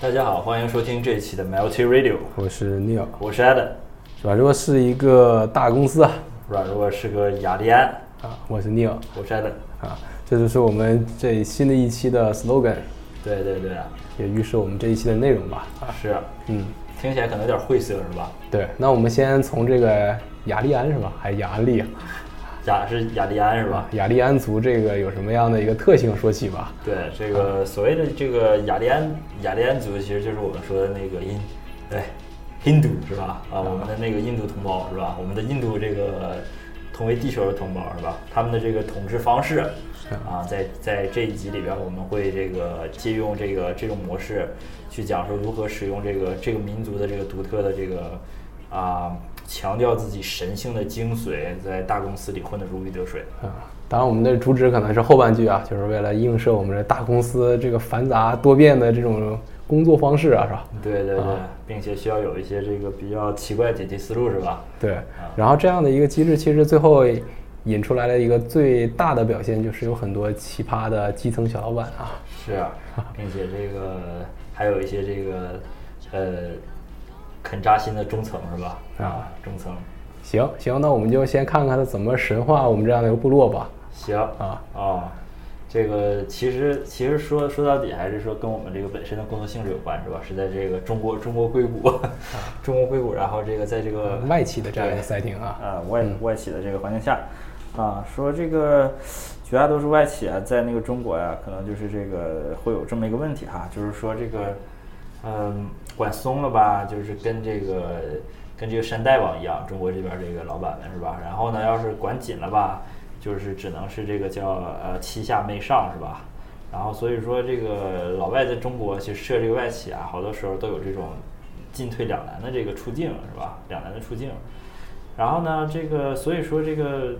大家好，欢迎收听这一期的 Multi Radio，我是 Neil，我是 Adam，软弱是一个大公司啊，软弱是个雅利安，啊，我是 Neil，我是 Adam，啊，这就是我们这新的一期的 slogan，对对对啊，也预示我们这一期的内容吧，啊，是啊，嗯，听起来可能有点晦涩是吧？对，那我们先从这个雅利安是吧，还是雅安利啊？雅是雅利安是吧？雅利安族这个有什么样的一个特性说起吧？对，这个所谓的这个雅利安雅利安族，其实就是我们说的那个印，对，印度是吧？啊，我们的那个印度同胞是吧？我们的印度这个同为地球的同胞是吧？他们的这个统治方式啊，在在这一集里边，我们会这个借用这个这种模式，去讲说如何使用这个这个民族的这个独特的这个啊。强调自己神性的精髓，在大公司里混得如鱼得水啊！当然，我们的主旨可能是后半句啊，就是为了映射我们这大公司这个繁杂多变的这种工作方式啊，是吧？对对对，并且需要有一些这个比较奇怪解题思路，是吧？对。然后这样的一个机制，其实最后引出来了一个最大的表现，就是有很多奇葩的基层小老板啊。是啊，并且这个还有一些这个呃。肯扎心的中层是吧？啊，中层，行行，那我们就先看看他怎么神化我们这样的一个部落吧。行啊。啊，这个其实其实说说到底还是说跟我们这个本身的工作性质有关是吧？是在这个中国中国硅谷，中国硅谷，然后这个在这个外企的这样一个 setting 啊。啊外外企的这个环境下。啊，说这个绝大多数外企啊，在那个中国呀，可能就是这个会有这么一个问题哈，就是说这个嗯。管松了吧，就是跟这个跟这个山大王一样，中国这边这个老板们是吧？然后呢，要是管紧了吧，就是只能是这个叫呃欺下媚上是吧？然后所以说这个老外在中国去设这个外企啊，好多时候都有这种进退两难的这个处境是吧？两难的处境。然后呢，这个所以说这个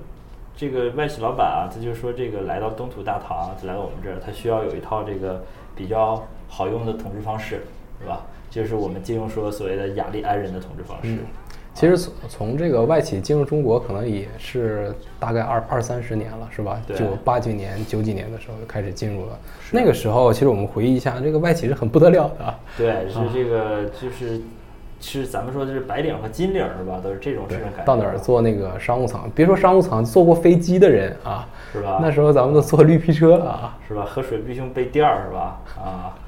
这个外企老板啊，他就说这个来到东土大唐，来到我们这儿，他需要有一套这个比较好用的统治方式，是吧？就是我们金融说所谓的雅利安人的统治方式。其实从从这个外企进入中国，可能也是大概二二三十年了，是吧？就八几年、九几年的时候就开始进入了。那个时候，其实我们回忆一下，这个外企是很不得了的。对，是这个，就是是咱们说的是白领和金领是吧？都是这种这种感觉。到哪儿坐那个商务舱？别说商务舱，坐过飞机的人啊，是吧？那时候咱们都坐绿皮车啊，是吧？喝水必须用杯垫儿，是吧？啊。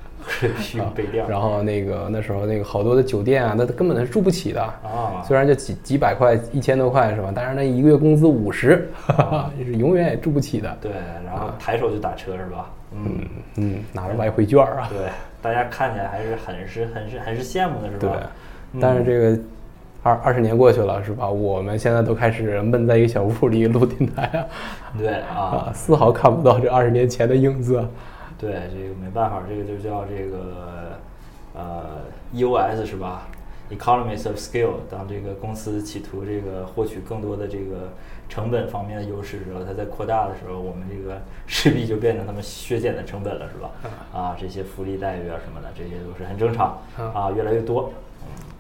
需要备料，然后那个那时候那个好多的酒店啊，那根本是住不起的啊。虽然就几几百块、一千多块是吧？但是那一个月工资五十，是永远也住不起的。对，然后抬手就打车是吧？嗯嗯，拿着外汇券啊。对，大家看起来还是很是很是很是羡慕的是吧？对，但是这个二二十年过去了是吧？我们现在都开始闷在一个小屋里录电台啊。对啊，丝毫看不到这二十年前的影子。对，这个没办法，这个就叫这个呃 EOS 是吧？Economies of Scale。当这个公司企图这个获取更多的这个成本方面的优势时候，它在扩大的时候，我们这个 势必就变成他们削减的成本了，是吧？啊，这些福利待遇啊什么的，这些都是很正常啊，越来越多。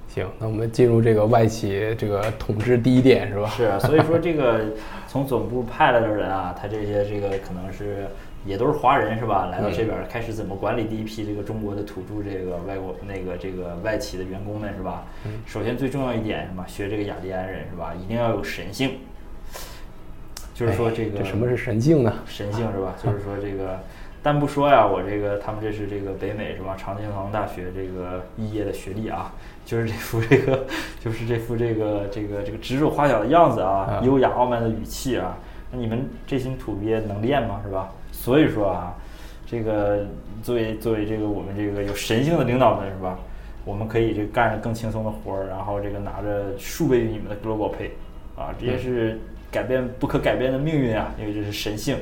行，那我们进入这个外企这个统治第一点是吧？是，所以说这个 从总部派来的人啊，他这些这个可能是。也都是华人是吧？来到这边开始怎么管理第一批这个中国的土著这个外国那个这个外企的员工们是吧？首先最重要一点什么？学这个雅利安人是吧？一定要有神性，就是说这个这什么是神性呢？神性是吧？就是说这个，但不说呀，我这个他们这是这个北美是吧？常青藤大学这个毕业的学历啊，就是这副这个就是这副这个这个这个指手画脚的样子啊，优雅傲慢的语气啊，那你们这群土鳖能练吗？是吧？所以说啊，这个作为作为这个我们这个有神性的领导们是吧？我们可以这干着更轻松的活儿，然后这个拿着数倍于你们的 global pay，啊，这些是改变不可改变的命运啊，因为这是神性，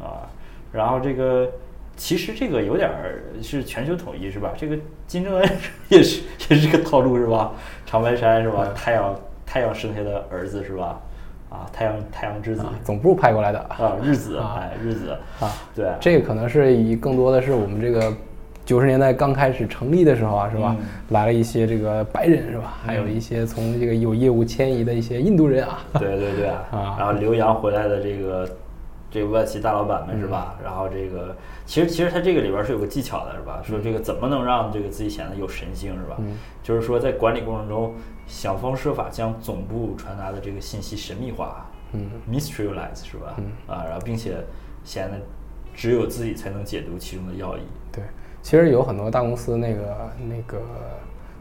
啊，然后这个其实这个有点儿是全球统一是吧？这个金正恩 也是也是个套路是吧？长白山是吧？太阳太阳生下的儿子是吧？啊，太阳太阳之子，总部派过来的。啊，日子，哎，日子啊，对，这个可能是以更多的是我们这个九十年代刚开始成立的时候啊，是吧？来了一些这个白人是吧？还有一些从这个有业务迁移的一些印度人啊，对对对啊，然后留洋回来的这个这个外企大老板们是吧？然后这个其实其实他这个里边是有个技巧的是吧？说这个怎么能让这个自己显得有神性是吧？就是说在管理过程中想方设法将总部传达的这个信息神秘化，嗯，mysteryize 是吧？嗯啊，然后并且显得只有自己才能解读其中的要义。对，其实有很多大公司那个那个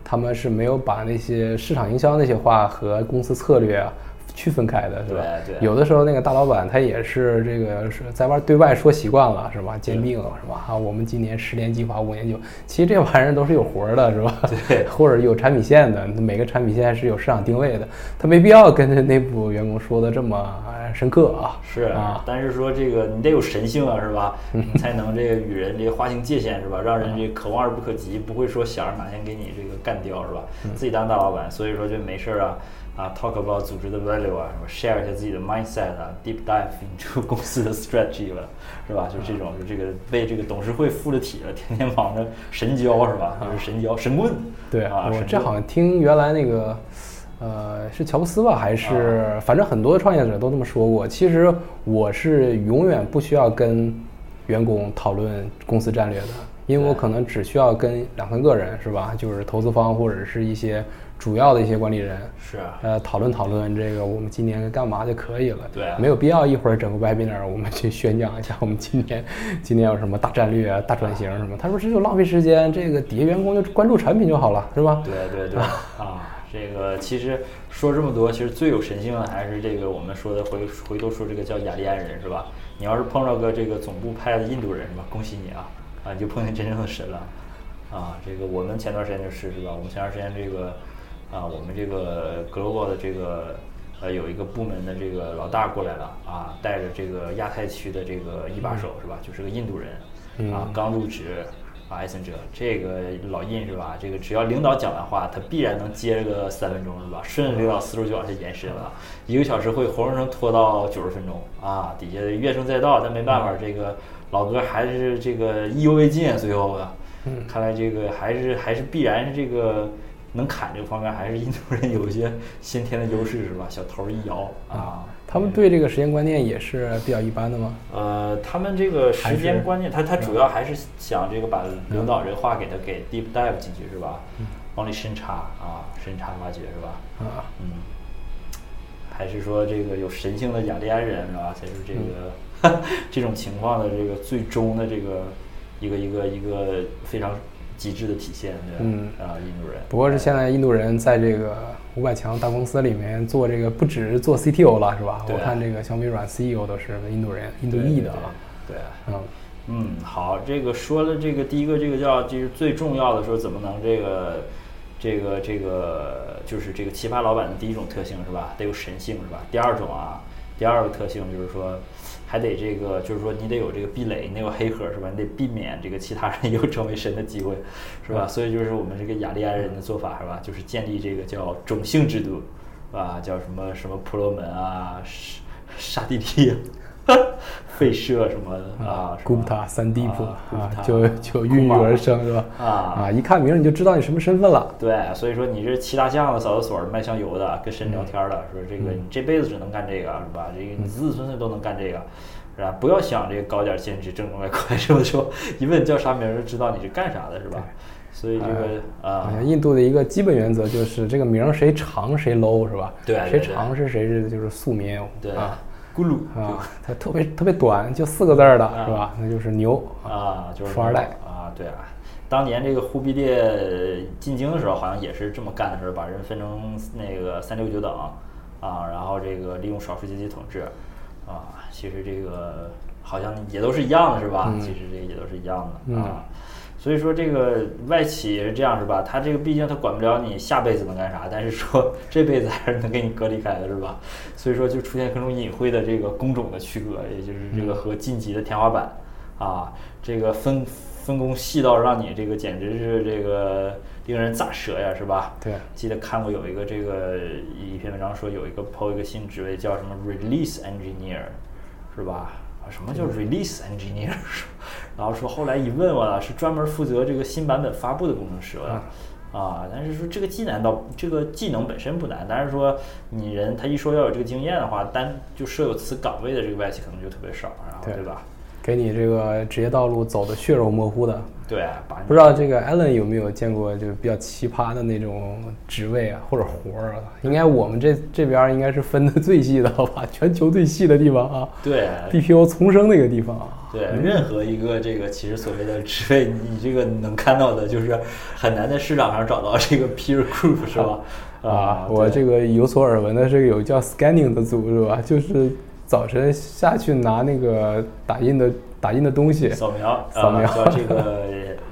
他们是没有把那些市场营销那些话和公司策略啊。区分开的是吧？对对。有的时候那个大老板他也是这个是在外对外说习惯了是吧？兼并是吧？啊，我们今年十年计划五年就，其实这玩意儿都是有活儿的是吧？对。或者有产品线的，每个产品线是有市场定位的，他没必要跟内部员工说的这么深刻啊。是啊。但是说这个你得有神性啊是吧？你才能这个与人这个划清界限是吧？让人这可望而不可及，不会说想着哪天给你这个干掉是吧？自己当大老板，所以说就没事儿啊。啊，talk about 组织的 value 啊，什么 share 一下自己的 mindset 啊，deep dive into 公司的 strategy 了，是吧？就这种，就这个被这个董事会附了体了，天天忙着神交是吧？就是神交神棍。对啊，我这好像听原来那个，呃，是乔布斯吧？还是反正很多创业者都这么说过。其实我是永远不需要跟员工讨论公司战略的，因为我可能只需要跟两三个人，是吧？就是投资方或者是一些。主要的一些管理人是呃讨论讨论这个我们今年干嘛就可以了，对，没有必要一会儿整个 webinar 我们去宣讲一下我们今年 今年有什么大战略啊、大转型什么。他说这就浪费时间，这个底下员工就关注产品就好了，是吧？对对对 啊，这个其实说这么多，其实最有神性的还是这个我们说的回回头说这个叫雅利安人是吧？你要是碰到个这个总部派的印度人是吧？恭喜你啊啊，你就碰见真正的神了啊！这个我们前段时间就是是吧？我们前段时间这个。啊，我们这个 global 的这个呃有一个部门的这个老大过来了啊，带着这个亚太区的这个一把手是吧？就是个印度人啊，刚入职啊，艾森哲这个老印是吧？这个只要领导讲完话，他必然能接个三分钟是吧？顺着领导思路就往下延伸了，一个小时会活生生拖到九十分钟啊！底下怨声载道，但没办法，这个老哥还是这个意犹未尽，最后的，看来这个还是还是必然是这个。能砍这个方面，还是印度人有一些先天的优势，是吧？小头一摇啊，他们对这个时间观念也是比较一般的吗？呃，他们这个时间观念，他他主要还是想这个把领导这个话给他给 deep dive 进去，是吧？往里深查啊，深查挖掘，是吧？啊，嗯，还是说这个有神性的雅利安人，是吧？才是这个 这种情况的这个最终的这个一个一个一个非常。极致的体现，对嗯啊，印度人。不过是现在印度人在这个五百强大公司里面做这个，不只是做 CTO 了，是吧？我看这个小米软 CEO 都是印度人，印度裔的啊。对，嗯嗯，好，这个说了这个第一个，这个叫就是最重要的，说怎么能这个这个这个就是这个奇葩老板的第一种特性是吧？得有神性是吧？第二种啊，第二个特性就是说。还得这个，就是说你得有这个壁垒，你得有黑盒是吧？你得避免这个其他人有成为神的机会，是吧？所以就是我们这个雅利安人的做法是吧？就是建立这个叫种姓制度，啊，叫什么什么婆罗门啊，沙沙地利。废社什么的啊？古塔三地普啊，就就孕育而生是吧？啊啊！一看名儿你就知道你什么身份了。对，所以说你是骑大象的、扫厕所的、卖香油的、跟神聊天的，说这个你这辈子只能干这个是吧？这个你子子孙孙都能干这个，是吧？不要想这个高点兼职挣外快，是不是？说一问叫啥名儿就知道你是干啥的，是吧？所以这个啊，印度的一个基本原则就是这个名儿谁长谁 low 是吧？对，谁长是谁是就是庶民对啊。咕噜啊，它特别特别短，就四个字儿的是吧？那就是牛啊，就是富二代啊。对啊，当年这个忽必烈进京的时候，好像也是这么干的时候，把人分成那个三六九等啊，然后这个利用少数阶级统治啊。其实这个好像也都是一样的，是吧？其实这个也都是一样的啊。所以说这个外企也是这样，是吧？他这个毕竟他管不了你下辈子能干啥，但是说 这辈子还是能给你隔离开的，是吧？所以说就出现各种隐晦的这个工种的区隔，也就是这个和晋级的天花板啊，这个分分工细到让你这个简直是这个令人咋舌呀，是吧？对，记得看过有一个这个一篇文章说有一个抛一个新职位叫什么 release engineer，是吧？什么叫 release engineer？然后说后来一问，我了是专门负责这个新版本发布的工程师了。啊，但是说这个技能倒这个技能本身不难，但是说你人他一说要有这个经验的话，单就设有此岗位的这个外企可能就特别少，然后对吧？给你这个职业道路走的血肉模糊的。对，不知道这个 Allen 有没有见过就比较奇葩的那种职位啊或者活儿啊？应该我们这这边应该是分的最细的，好吧？全球最细的地方啊。对，BPO 丛生那个地方啊。对，任何一个这个其实所谓的职位，你这个能看到的就是很难在市场上找到这个 peer group 是吧？啊，我这个有所耳闻的这个有叫 scanning 的组是吧？就是早晨下去拿那个打印的。打印的东西，扫描，扫描，叫这个，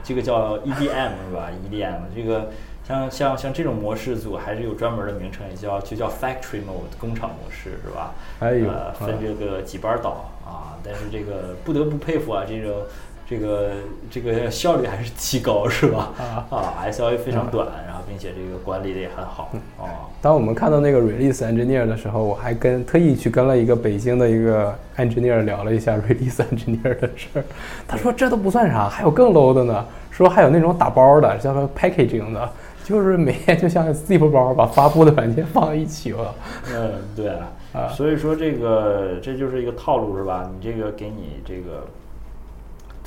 这个叫 EDM 是吧？EDM 这个像像像这种模式组还是有专门的名称，也叫就叫 Factory Mode 工厂模式是吧？还有分这个几班倒啊，但是这个不得不佩服啊，这种。这个这个效率还是极高，是吧？啊，SLA 非常短，然后并且这个管理的也很好。哦，当我们看到那个 release engineer 的时候，我还跟特意去跟了一个北京的一个 engineer 聊了一下 release engineer 的事儿。他说这都不算啥，还有更 low 的呢。说还有那种打包的，叫做 packaging 的，就是每天就像 zip 包把发布的软件放在一起了。嗯，对啊。所以说这个这就是一个套路，是吧？你这个给你这个。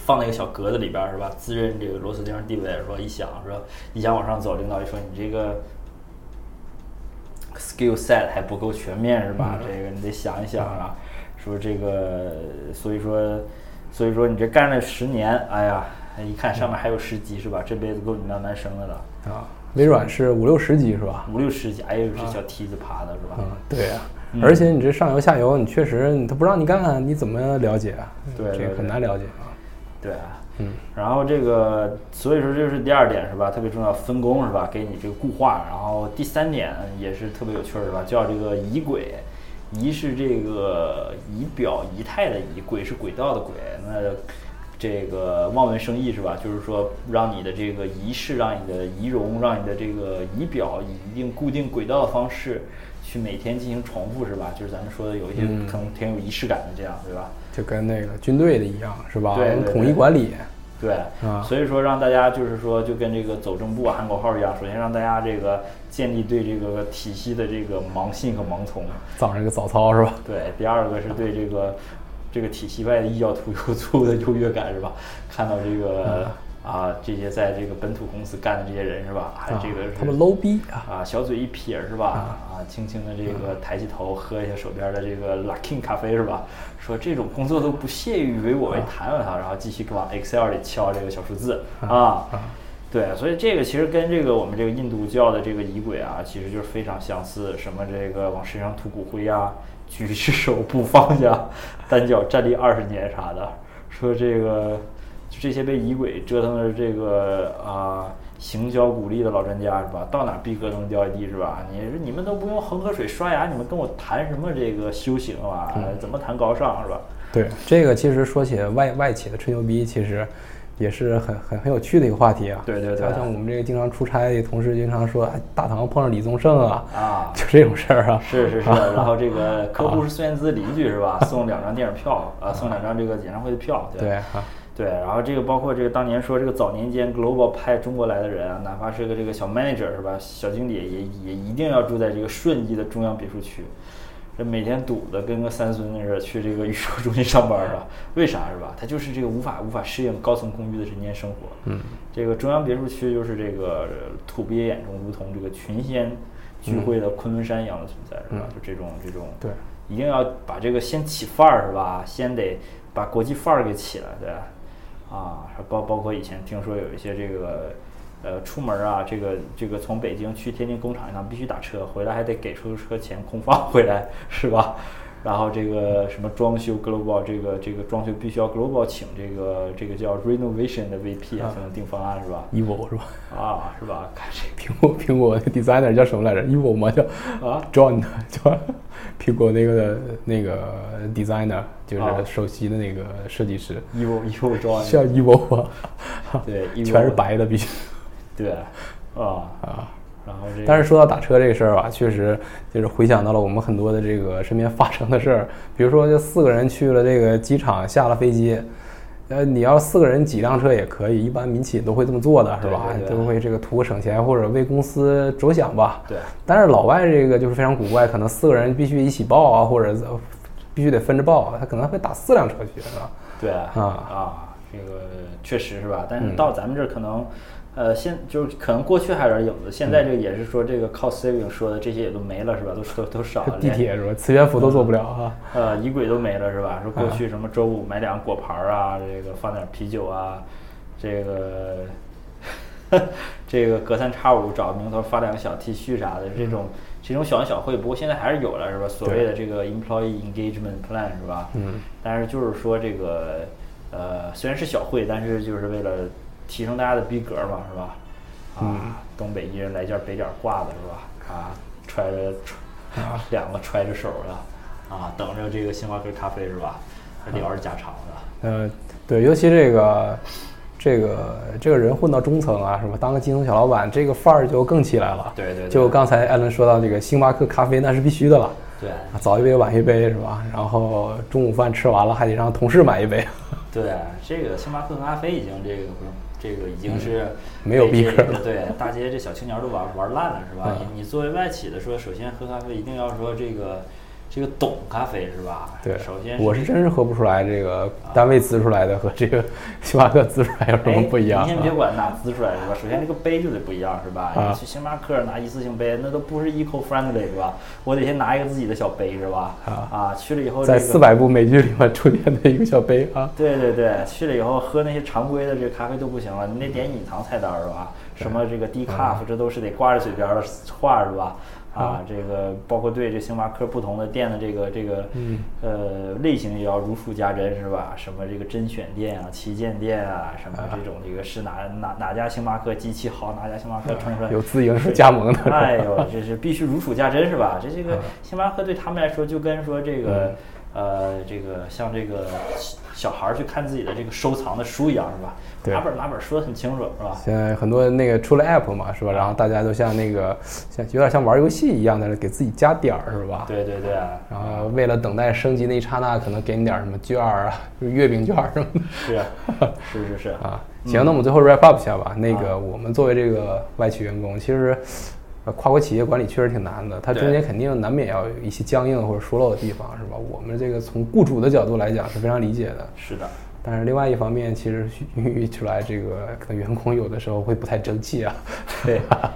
放在一个小格子里边是吧？自认这个螺丝钉地位是吧？一想是吧？一想往上走，领导一说你这个 skill set 还不够全面是吧？这个你得想一想啊，说这个，所以说，所以说你这干了十年，哎呀，一看上面还有十级是吧？这辈子够你慢慢升的了啊。微软是五六十级是吧？五六十级，哎呦，这小梯子爬的是吧？嗯，对呀。而且你这上游下游，你确实他不让你干，你怎么了解啊？对，这个很难了解啊。对啊，嗯，然后这个，所以说这是第二点是吧？特别重要，分工是吧？给你这个固化。然后第三点也是特别有趣儿是吧？叫这个仪轨，仪是这个仪表仪态的仪，轨是轨道的轨。那这个望文生义是吧？就是说让你的这个仪式，让你的仪容，让你的这个仪表以一定固定轨道的方式去每天进行重复是吧？就是咱们说的有一些可能挺有仪式感的这样，对吧？就跟那个军队的一样，是吧？对，统一管理。对，啊，所以说让大家就是说，就跟这个走正步喊口号一样。首先让大家这个建立对这个体系的这个盲信和盲从。早上一个早操是吧？对，第二个是对这个这个体系外的异教徒有足够的优越感是吧？看到这个。啊，这些在这个本土公司干的这些人是吧？还这个他们 low 逼啊，小嘴一撇是吧？啊，轻轻的这个抬起头喝一下手边的这个 Luckin 咖啡是吧？说这种工作都不屑于为我为谈了他，然后继续往 Excel 里敲这个小数字啊。对，所以这个其实跟这个我们这个印度教的这个仪轨啊，其实就是非常相似。什么这个往身上涂骨灰啊，举只手不放下，单脚站立二十年啥的，说这个。这些被疑鬼折腾的这个啊，行销鼓励的老专家是吧？到哪逼格都能掉一地是吧？你说你们都不用恒河水刷牙，你们跟我谈什么这个修行啊？怎么谈高尚是吧？对，这个其实说起外外企的吹牛逼，其实也是很很很有趣的一个话题啊。对对对，像我们这个经常出差的同事，经常说大堂碰上李宗盛啊，啊，就这种事儿啊。是是是，然后这个客户是孙燕姿邻居是吧？送两张电影票啊，送两张这个演唱会的票。对啊。对，然后这个包括这个当年说这个早年间 Global 派中国来的人啊，哪怕是个这个小 manager 是吧，小经理也也一定要住在这个顺义的中央别墅区，这每天堵的跟个三孙子似的去这个 宇宙中心上班啊？为啥是吧？他就是这个无法无法适应高层公寓的人间生活。嗯，这个中央别墅区就是这个土鳖眼中如同这个群仙聚会的昆仑山一样的存在，是吧？就这种这种，对，一定要把这个先起范儿是吧？先得把国际范儿给起来，对。啊，包包括以前听说有一些这个，呃，出门啊，这个这个从北京去天津工厂一趟必须打车，回来还得给出租车钱空放回来，是吧？然后这个什么装修 global，这个这个装修必须要 global 请这个这个叫 renovation 的 VP 才能定方案，是吧？Evil 是吧？啊，是吧？看谁苹果苹果 designer 叫什么来着？Evil 吗？叫啊，John 叫。苹果那个那个 designer 就是首席的那个设计师，Evo Evo 装像 Evo 吗？对，全是白的，必须。对，啊啊，然后这。但是说到打车这个事儿吧，确实就是回想到了我们很多的这个身边发生的事儿，比如说就四个人去了这个机场，下了飞机，呃，你要四个人几辆车也可以，一般民企都会这么做的，是吧？都会这个图个省钱或者为公司着想吧。对。但是老外这个就是非常古怪，可能四个人必须一起报啊，或者必须得分着报，他可能会打四辆车去，是吧？对啊。啊，这个确实是吧？但是到咱们这儿可能。呃，现就是可能过去还有点影子，现在这个也是说这个靠 saving 说的这些也都没了是吧？都都都少了。地铁是吧？磁悬浮都做不了哈。呃，仪轨都没了是吧？说过去什么周五买两个果盘啊，这个放点啤酒啊，这个 这个隔三差五找个名头发两个小 T 恤啥的，这种这种小恩小惠，不过现在还是有了是吧？所谓的这个 employee engagement plan 是吧？嗯。但是就是说这个呃，虽然是小惠，但是就是为了。提升大家的逼格嘛，是吧？啊，东北一人来件北点褂子，是吧？啊，揣着揣 两个揣着手的，啊，等着这个星巴克咖啡，是吧？聊着家常的。呃，对，尤其这个这个这个人混到中层啊，是吧？当个基层小老板，这个范儿就更起来了。对对。就刚才艾伦说到这个星巴克咖啡，那是必须的了。对。早一杯晚一杯，是吧？然后中午饭吃完了，还得让同事买一杯。对，这个星巴克咖啡已经这个不用。这个已经是没有逼格了，对，大街这小青年都玩玩烂了，是吧？你你作为外企的说，首先喝咖啡一定要说这个。这个懂咖啡是吧？对，首先我是真是喝不出来这个单位滋出来的和这个星巴克滋出来有什么不一样？你先别管哪滋出来是吧？首先这个杯就得不一样是吧？你去星巴克拿一次性杯，那都不是 eco friendly 是吧？我得先拿一个自己的小杯是吧？啊啊，去了以后在四百部美剧里面出现的一个小杯啊。对对对，去了以后喝那些常规的这个咖啡都不行了，你得点隐藏菜单是吧？什么这个 decaf 这都是得挂在嘴边的话是吧？啊，这个包括对这星巴克不同的店的这个这个呃类型也要如数家珍是吧？什么这个甄选店啊、旗舰店啊，什么这种这个是哪哪哪家星巴克机器好，哪家星巴克冲出来有自营是加盟的。哎呦，这是必须如数家珍是吧？这这个星巴克对他们来说就跟说这个呃这个像这个小孩去看自己的这个收藏的书一样是吧？哪本哪本说的很清楚，是吧？现在很多那个出了 app 嘛，是吧？然后大家都像那个像有点像玩游戏一样在那给自己加点儿，是吧？对对对。然后为了等待升级那一刹那，可能给你点什么券儿啊，就是月饼券什么的。是 是是是啊。行，那我们最后 wrap up 一下吧。那个我们作为这个外企员工，其实跨国企业管理确实挺难的，它中间肯定难免要有一些僵硬或者疏漏的地方，是吧？我们这个从雇主的角度来讲是非常理解的。是的。但是另外一方面，其实孕育出来这个可能员工有的时候会不太争气啊。对啊，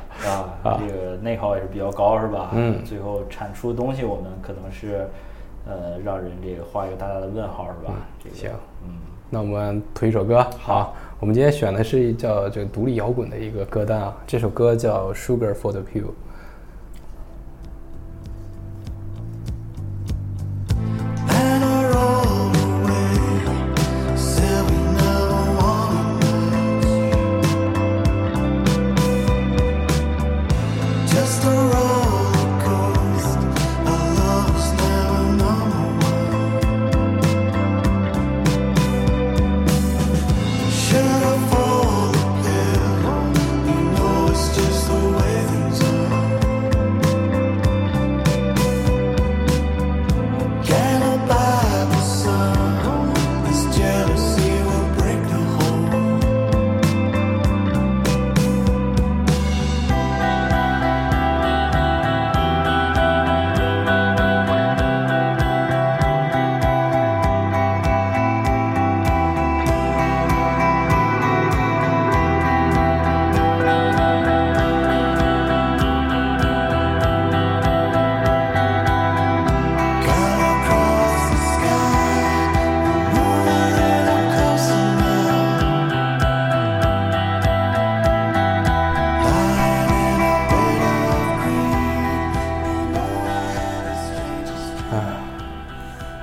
这个内耗也是比较高，是吧？嗯。最后产出的东西，我们可能是呃让人这个画一个大大的问号，是吧？行，嗯。那我们推一首歌。好，我们今天选的是叫这个独立摇滚的一个歌单啊，这首歌叫《Sugar for the Pill》。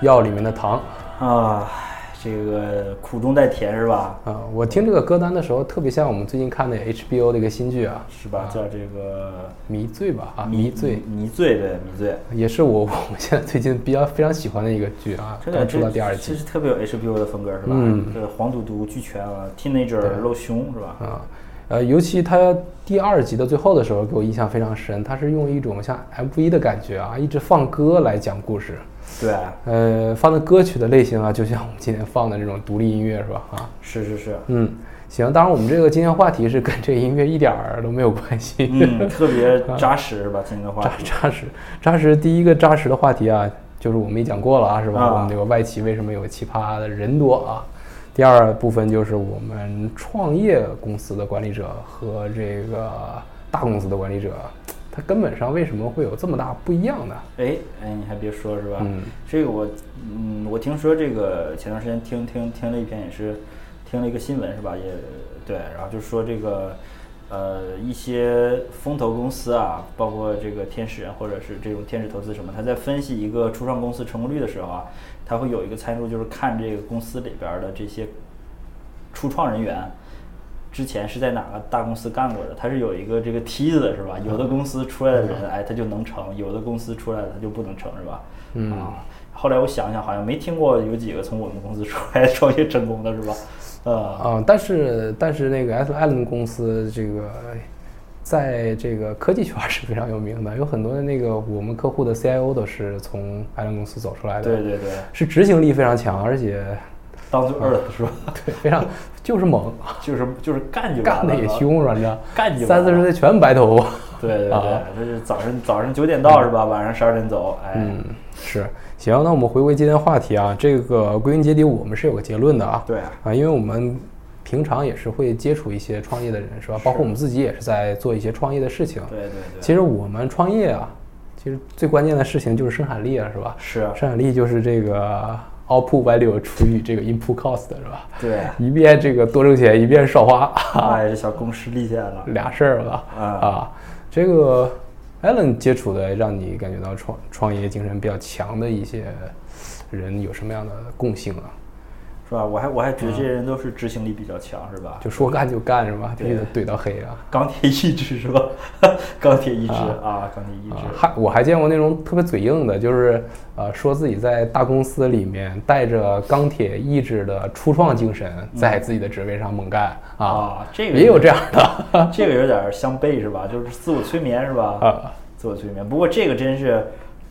药里面的糖啊，这个苦中带甜是吧？啊，我听这个歌单的时候，特别像我们最近看的 HBO 的一个新剧啊，是吧？叫这个迷醉吧？啊，迷醉，迷醉，对，迷醉，也是我 我们现在最近比较非常喜欢的一个剧啊。刚出到第二季，其实特别有 HBO 的风格是吧？嗯，这个黄赌毒俱全啊，Teenager 露胸是吧？啊，呃，尤其他第二集的最后的时候，给我印象非常深。他是用一种像 MV 的感觉啊，一直放歌来讲故事。对，呃，放的歌曲的类型啊，就像我们今天放的这种独立音乐，是吧？啊，是是是，嗯，行。当然，我们这个今天话题是跟这个音乐一点儿都没有关系。嗯，特别扎实，是吧？今天的话题扎扎实扎实。第一个扎实的话题啊，就是我们也讲过了啊，是吧？我们这个外企为什么有奇葩的人多啊？第二部分就是我们创业公司的管理者和这个大公司的管理者，他根本上为什么会有这么大不一样呢？哎哎，你还别说，是吧？嗯，这个我嗯，我听说这个前段时间听听听了一篇，也是听了一个新闻，是吧？也对，然后就说这个呃一些风投公司啊，包括这个天使人或者是这种天使投资什么，他在分析一个初创公司成功率的时候啊。他会有一个参数，就是看这个公司里边的这些初创人员之前是在哪个大公司干过的，他是有一个这个梯子是吧？有的公司出来的人，哎，他就能成；有的公司出来的他就不能成，是吧？嗯。后来我想想，好像没听过有几个从我们公司出来创业成功的，是吧？呃。啊，但是但是那个 S L N 公司这个。在这个科技圈是非常有名的，有很多的那个我们客户的 CIO 都是从艾伦公司走出来的。对对对，是执行力非常强，而且当做 earth 是吧？对，非常就是猛，就是就是干就干的也凶，反正干就三四十岁全白头发。对对对，就是早上早上九点到是吧？晚上十二点走。哎，嗯，是行，那我们回归今天话题啊，这个归根结底我们是有个结论的啊。对啊，因为我们。平常也是会接触一些创业的人，是吧？包括我们自己也是在做一些创业的事情。对对对。其实我们创业啊，其实最关键的事情就是生产力啊，是吧？是啊。生产力就是这个 output value 除以这个 input cost，是吧？对。一边这个多挣钱，一边少花。哎，这小公式立起来了。俩事儿了啊。这个 Allen 接触的，让你感觉到创创业精神比较强的一些人有什么样的共性啊？是吧？我还我还觉得这些人都是执行力比较强，是吧？就说干就干，是吧？必须得怼到黑啊！钢铁意志是吧？钢铁意志啊，钢铁意志。还我还见过那种特别嘴硬的，就是呃，说自己在大公司里面带着钢铁意志的初创精神，在自己的职位上猛干啊。这个也有这样的，这个有点相悖是吧？就是自我催眠是吧？啊，自我催眠。不过这个真是。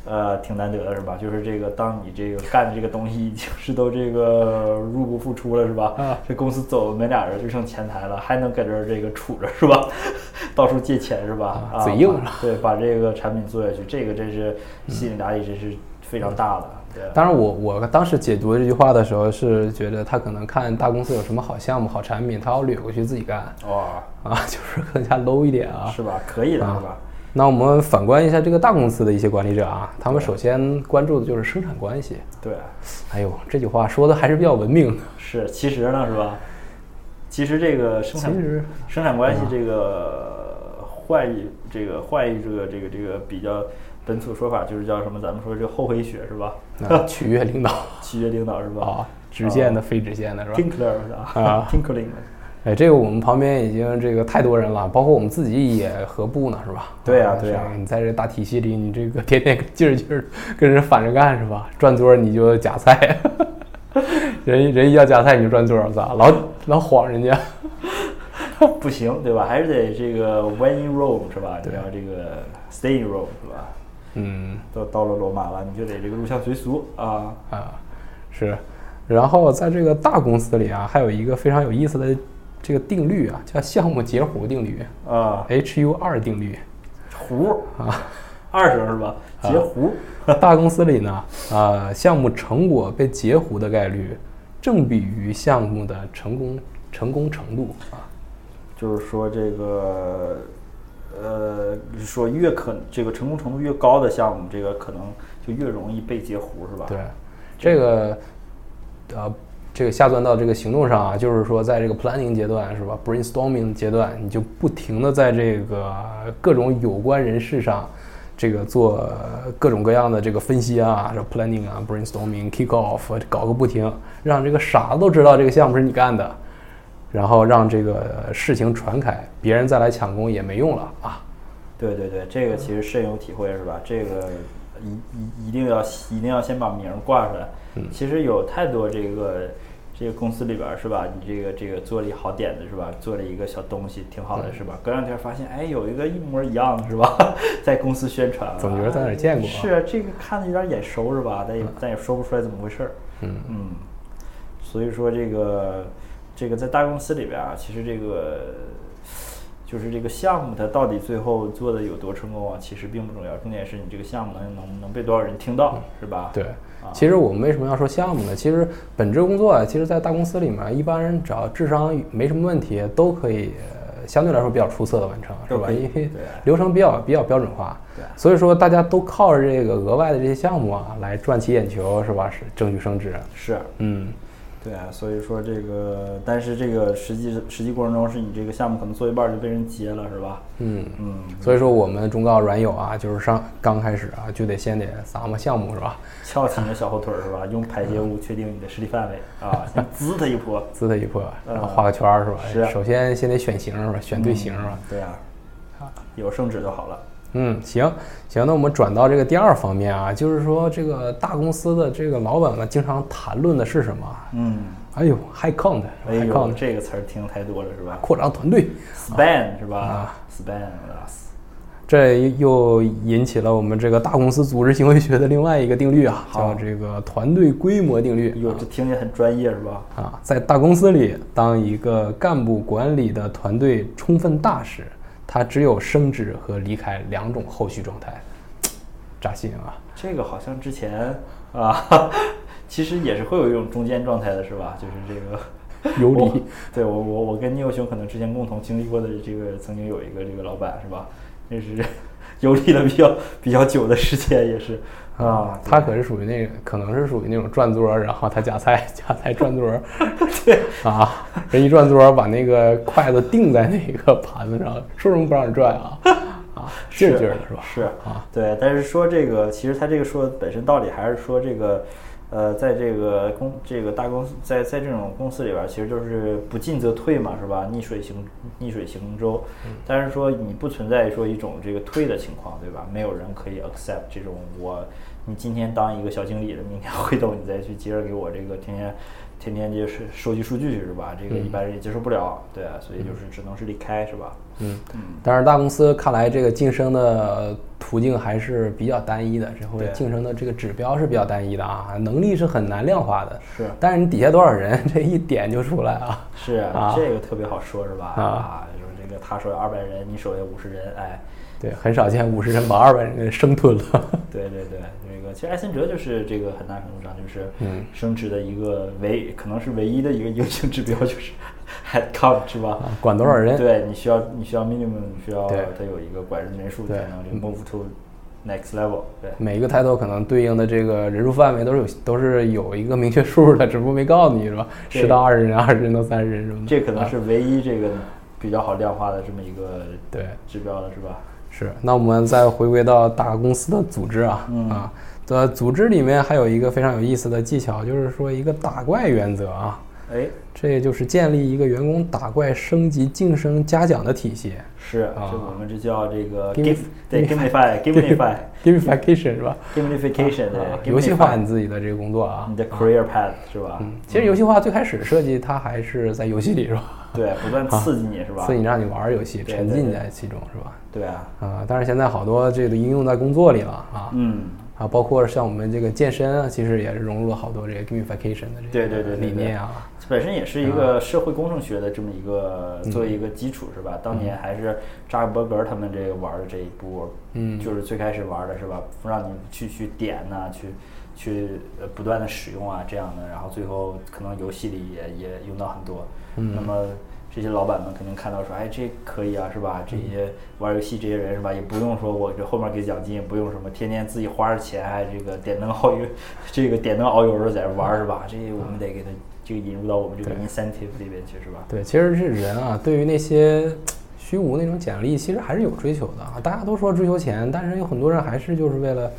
呃，挺难得的是吧？就是这个，当你这个干的这个东西已经是都这个入不敷出了是吧？啊，这公司走，没俩人就剩前台了，还能搁这儿这个杵着是吧？到处借钱是吧？啊，嘴硬了。对，把这个产品做下去，这个真是心理压力真是非常大的。对。当然，我我当时解读这句话的时候是觉得他可能看大公司有什么好项目、好产品，他要掠过去自己干。哇啊，就是更加 low 一点啊。是吧？可以的是吧？那我们反观一下这个大公司的一些管理者啊，他们首先关注的就是生产关系。对，哎呦，这句话说的还是比较文明的。是，其实呢，是吧？其实这个生产生产关系这个换一这个换一个这个这个比较本土说法，就是叫什么？咱们说这厚黑学是吧？取悦领导，取悦领导是吧？啊，直线的、非直线的是吧？Tinkler 啊，Tinkling。哎，这个我们旁边已经这个太多人了，包括我们自己也何不呢，是吧？对呀，对呀。你在这大体系里，你这个天天劲儿劲儿跟人反着干，是吧？转桌你就夹菜，人人一要夹菜你就转桌，咋？老老晃人家，不行，对吧？还是得这个 when in Rome 是吧？你要这个 stay in Rome 是吧？嗯，都到了罗马了，你就得这个入乡随俗啊啊，是。然后在这个大公司里啊，还有一个非常有意思的。这个定律啊，叫项目截胡定律啊，H U 二定律，胡啊，二声是吧？截胡。大公司里呢，啊，项目成果被截胡的概率正比于项目的成功成功程度啊。就是说这个，呃，说越可这个成功程度越高的项目，这个可能就越容易被截胡，是吧？对，这个，呃。这个下钻到这个行动上啊，就是说，在这个 planning 阶段是吧，brainstorming 阶段，你就不停的在这个各种有关人士上，这个做各种各样的这个分析啊，这 planning 啊，brainstorming，kick off，搞个不停，让这个傻子都知道这个项目是你干的，然后让这个事情传开，别人再来抢功也没用了啊。对对对，这个其实深有体会是吧？这个一一一定要一定要先把名挂出来。其实有太多这个。这个公司里边是吧？你这个这个做了一好点子是吧？做了一个小东西挺好的是吧？隔两天发现哎有一个一模一样的是吧？在公司宣传，总觉得在哪儿见过。是啊，这个看着有点眼熟是吧？但也但也说不出来怎么回事儿。嗯嗯，所以说这个这个在大公司里边啊，其实这个就是这个项目它到底最后做的有多成功啊，其实并不重要，重点是你这个项目能能能被多少人听到是吧？对。其实我们为什么要说项目呢？其实本职工作啊，其实，在大公司里面，一般人只要智商没什么问题，都可以相对来说比较出色的完成，是吧？因为流程比较比较标准化，所以说大家都靠着这个额外的这些项目啊，来赚取眼球，是吧？是争取升职。是，嗯。对啊，所以说这个，但是这个实际实际过程中，是你这个项目可能做一半就被人接了，是吧？嗯嗯。所以说我们忠告软友啊，就是上刚开始啊，就得先得撒么项目，是吧？翘起你的小后腿是吧？用排泄物确定你的实力范围啊，先 滋他一波，滋他一波，然后画个圈儿是吧？是。首先先得选型是吧？选对型是吧？对啊。啊，有圣旨就好了。嗯，行行，那我们转到这个第二方面啊，就是说这个大公司的这个老板们经常谈论的是什么？嗯，哎呦，high count，哎呦，这个词儿听太多了是吧？扩张团队，span 是吧？啊，span，这又引起了我们这个大公司组织行为学的另外一个定律啊，叫这个团队规模定律。哟，这听起来很专业是吧？啊，在大公司里，当一个干部管理的团队充分大时。他只有升职和离开两种后续状态，扎心啊！这个好像之前啊，其实也是会有一种中间状态的，是吧？就是这个 游离。对我我我跟聂友兄可能之前共同经历过的这个，曾经有一个这个老板是吧？那是游历了比较比较久的时间，也是。啊，他可是属于那个，可能是属于那种转桌，然后他夹菜，夹菜转桌，对啊，人一转桌，把那个筷子定在那个盘子上，说什么不让你转啊？啊，劲劲的是吧？是啊，对，但是说这个，其实他这个说本身道理还是说这个。呃，在这个公这个大公司，在在这种公司里边，其实就是不进则退嘛，是吧？逆水行逆水行舟。但是说你不存在说一种这个退的情况，对吧？没有人可以 accept 这种我，你今天当一个小经理了，明天回头你再去接着给我这个天天天天就是收集数据，是吧？这个一般人也接受不了，对啊，所以就是只能是离开，是吧？嗯嗯，但是大公司看来这个晋升的途径还是比较单一的，这会晋升的这个指标是比较单一的啊，能力是很难量化的。是，但是你底下多少人，这一点就出来啊。是啊，这个特别好说，是吧？啊，就是这个他说二百人，你手下五十人，哎，对，很少见五十人把二百人给生吞了。对 对对，这个其实艾森哲就是这个很大程度上就是升职的一个唯可能是唯一的一个硬性指标，就是。head count 是吧？管多少人？对你需要，你需要 minimum，你需要它有一个管人的人数才能这个 move to next level。对，每一个 title 可能对应的这个人数范围都是有，都是有一个明确数的，只不过没告诉你是吧？十到二十人，二十人到三十人什么的。这可能是唯一这个比较好量化的这么一个对指标了，是吧？是。那我们再回归到大公司的组织啊啊的组织里面，还有一个非常有意思的技巧，就是说一个打怪原则啊。哎。这也就是建立一个员工打怪、升级、晋升、嘉奖的体系。是啊，就我们这叫这个 give 对 gamify，gamify，gamification 是吧？gamification 对，游戏化你自己的这个工作啊，你的 career path 是吧？嗯，其实游戏化最开始设计它还是在游戏里是吧？对，不断刺激你是吧？刺激你让你玩游戏，沉浸在其中是吧？对啊，啊，但是现在好多这个应用在工作里了啊。嗯。啊，包括像我们这个健身啊，其实也是融入了好多这个 gamification 的这个理念啊。本身也是一个社会工程学的这么一个作为一个基础是吧？当年还是扎克伯格他们这个玩的这一波，嗯，就是最开始玩的是吧？让你去去点呐，去去呃不断的使用啊这样的，然后最后可能游戏里也也用到很多。那么。这些老板们肯定看到说，哎，这可以啊，是吧？这些玩游戏这些人是吧？也不用说我这后面给奖金，也不用什么，天天自己花着钱，哎这个点灯熬油，这个点灯熬油 的在这玩是吧？这我们得给他这个引入到我们这个 incentive 里边去是吧？对，其实是人啊，对于那些 虚无那种奖励，其实还是有追求的啊。大家都说追求钱，但是有很多人还是就是为了。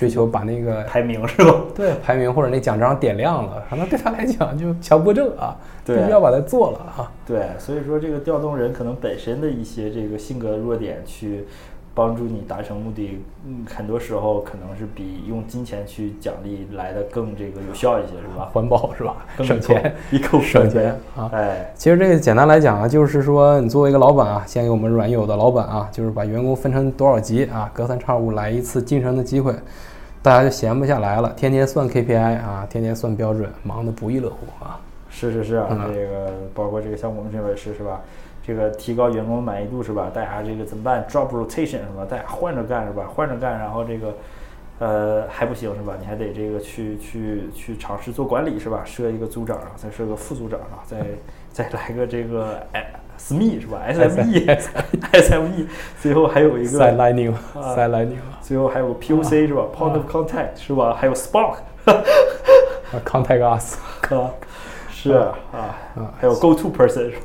追求把那个排名是吧？对，排名或者那奖章点亮了，可能对他来讲就强迫症啊，必须要把它做了啊。对，所以说这个调动人可能本身的一些这个性格弱点去，帮助你达成目的，嗯，很多时候可能是比用金钱去奖励来的更这个有效一些，是吧？环保是吧？更省钱，一口 省钱啊！哎，其实这个简单来讲啊，就是说你作为一个老板啊，先给我们软友的老板啊，就是把员工分成多少级啊，隔三差五来一次晋升的机会，大家就闲不下来了，天天算 KPI 啊，天天算标准，忙得不亦乐乎啊！是是是啊，这个包括这个像我们这边是是吧？这个提高员工满意度是吧？大家这个怎么办？Job rotation 是吧？大家换着干是吧？换着干，然后这个，呃，还不行是吧？你还得这个去去去尝试做管理是吧？设一个组长，然后再设个副组长啊，再再来个这个哎，SME 是吧？SME，SME，最后还有一个 Side Lining，Side Lining，最后还有 POC 是吧？Point of Contact 是吧？还有 Spark，Contact Us，是啊，啊还有 Go To Person 是吧？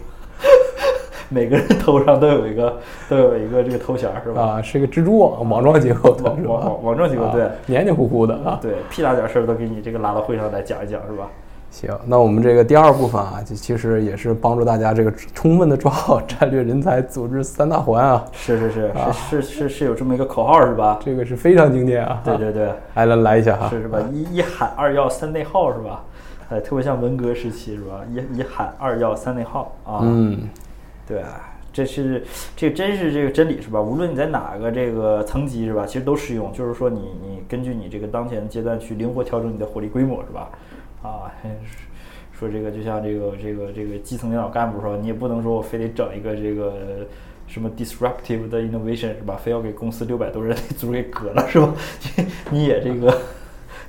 每个人头上都有一个，都有一个这个头衔是吧？啊，是个蜘蛛网网状结构的，网网网状结构，对，黏黏糊糊的啊。对，屁大点事儿都给你这个拉到会上来讲一讲是吧？行，那我们这个第二部分啊，就其实也是帮助大家这个充分的抓好 战略人才组织三大环啊。是是是是是是是有这么一个口号是吧？这个是非常经典啊。对对对，来来来一下哈。是是吧？一一喊二要三内耗是吧？哎，特别像文革时期是吧？一一喊二要三内耗啊。嗯，对。这是这真是这个真理是吧？无论你在哪个这个层级是吧，其实都适用。就是说你你根据你这个当前阶段去灵活调整你的火力规模是吧？啊，说这个就像这个这个这个基层领导干部说，你也不能说我非得整一个这个什么 disruptive 的 innovation 是吧？非要给公司六百多人组给革了是吧？你也这个。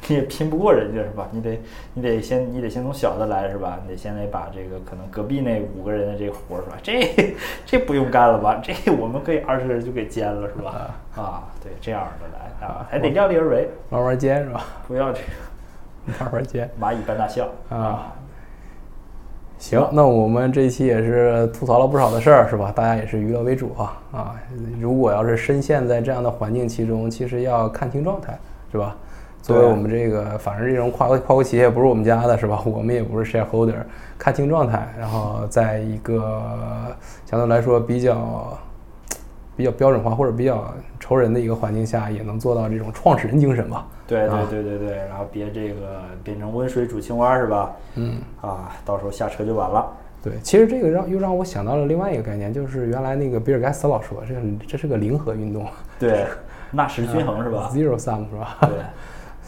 你也拼不过人家是吧？你得你得先你得先从小的来是吧？你得先得把这个可能隔壁那五个人的这个活是吧？这这不用干了吧？这我们可以二十个人就给兼了是吧？啊，对，这样的来啊，还得量力而为，慢慢兼是吧？不要这个慢慢兼，蚂蚁搬大象啊。行，那我们这一期也是吐槽了不少的事儿是吧？大家也是娱乐为主啊啊！如果要是深陷在这样的环境其中，其实要看清状态是吧？作为我们这个，反正这种跨国跨国企业不是我们家的，是吧？我们也不是 shareholder，看清状态，然后在一个相对来说比较比较标准化或者比较愁人的一个环境下，也能做到这种创始人精神吧？对对对对对，然后别这个变成温水煮青蛙是吧？嗯，啊，到时候下车就晚了。对，其实这个让又让我想到了另外一个概念，就是原来那个比尔盖茨老说，这个这是个零和运动。对，纳什均衡是吧？Zero sum 是吧？对。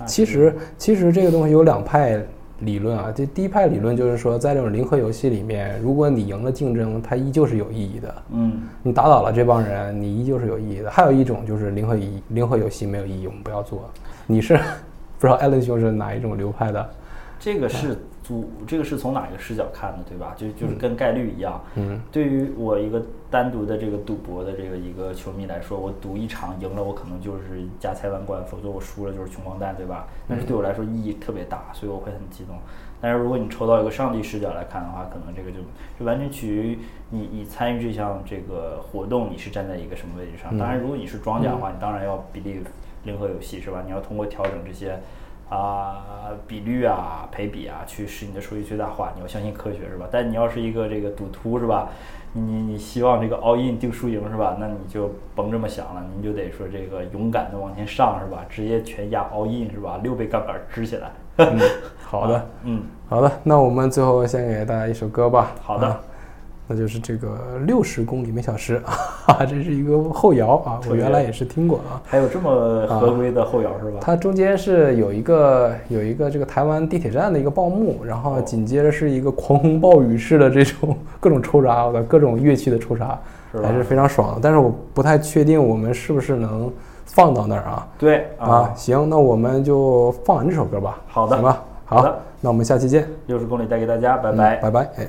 其实，其实这个东西有两派理论啊。这第一派理论就是说，在这种零和游戏里面，如果你赢了竞争，它依旧是有意义的。嗯，你打倒了这帮人，你依旧是有意义的。还有一种就是零和一零和游戏没有意义，我们不要做。你是 不知道艾伦兄是哪一种流派的？这个是。赌这个是从哪一个视角看的，对吧？就就是跟概率一样。嗯，对于我一个单独的这个赌博的这个一个球迷来说，我赌一场赢了，我可能就是家财万贯；否则我输了就是穷光蛋，对吧？但是对我来说意义特别大，所以我会很激动。但是如果你抽到一个上帝视角来看的话，可能这个就就完全取决于你你参与这项这个活动，你是站在一个什么位置上。当然，如果你是庄家的话，你当然要 believe 零和游戏，是吧？你要通过调整这些。啊，比率啊，赔比啊，去使你的收益最大化。你要相信科学，是吧？但你要是一个这个赌徒，是吧？你你希望这个 all in 定输赢，是吧？那你就甭这么想了，你就得说这个勇敢的往前上，是吧？直接全压 all in，是吧？六倍杠杆支起来。嗯好的，嗯，好的。那我们最后先给大家一首歌吧。好的。那就是这个六十公里每小时 啊，这是一个后摇啊，我原来也是听过啊。还有这么合规的后摇是吧？它中间是有一个有一个这个台湾地铁站的一个报幕，然后紧接着是一个狂风暴雨式的这种各种抽查的各种乐器的抽查，还是非常爽的。但是我不太确定我们是不是能放到那儿啊？对啊，行，那我们就放完这首歌吧。好的，行吧。好的，那我们下期见。六十公里带给大家，拜拜，拜拜，哎。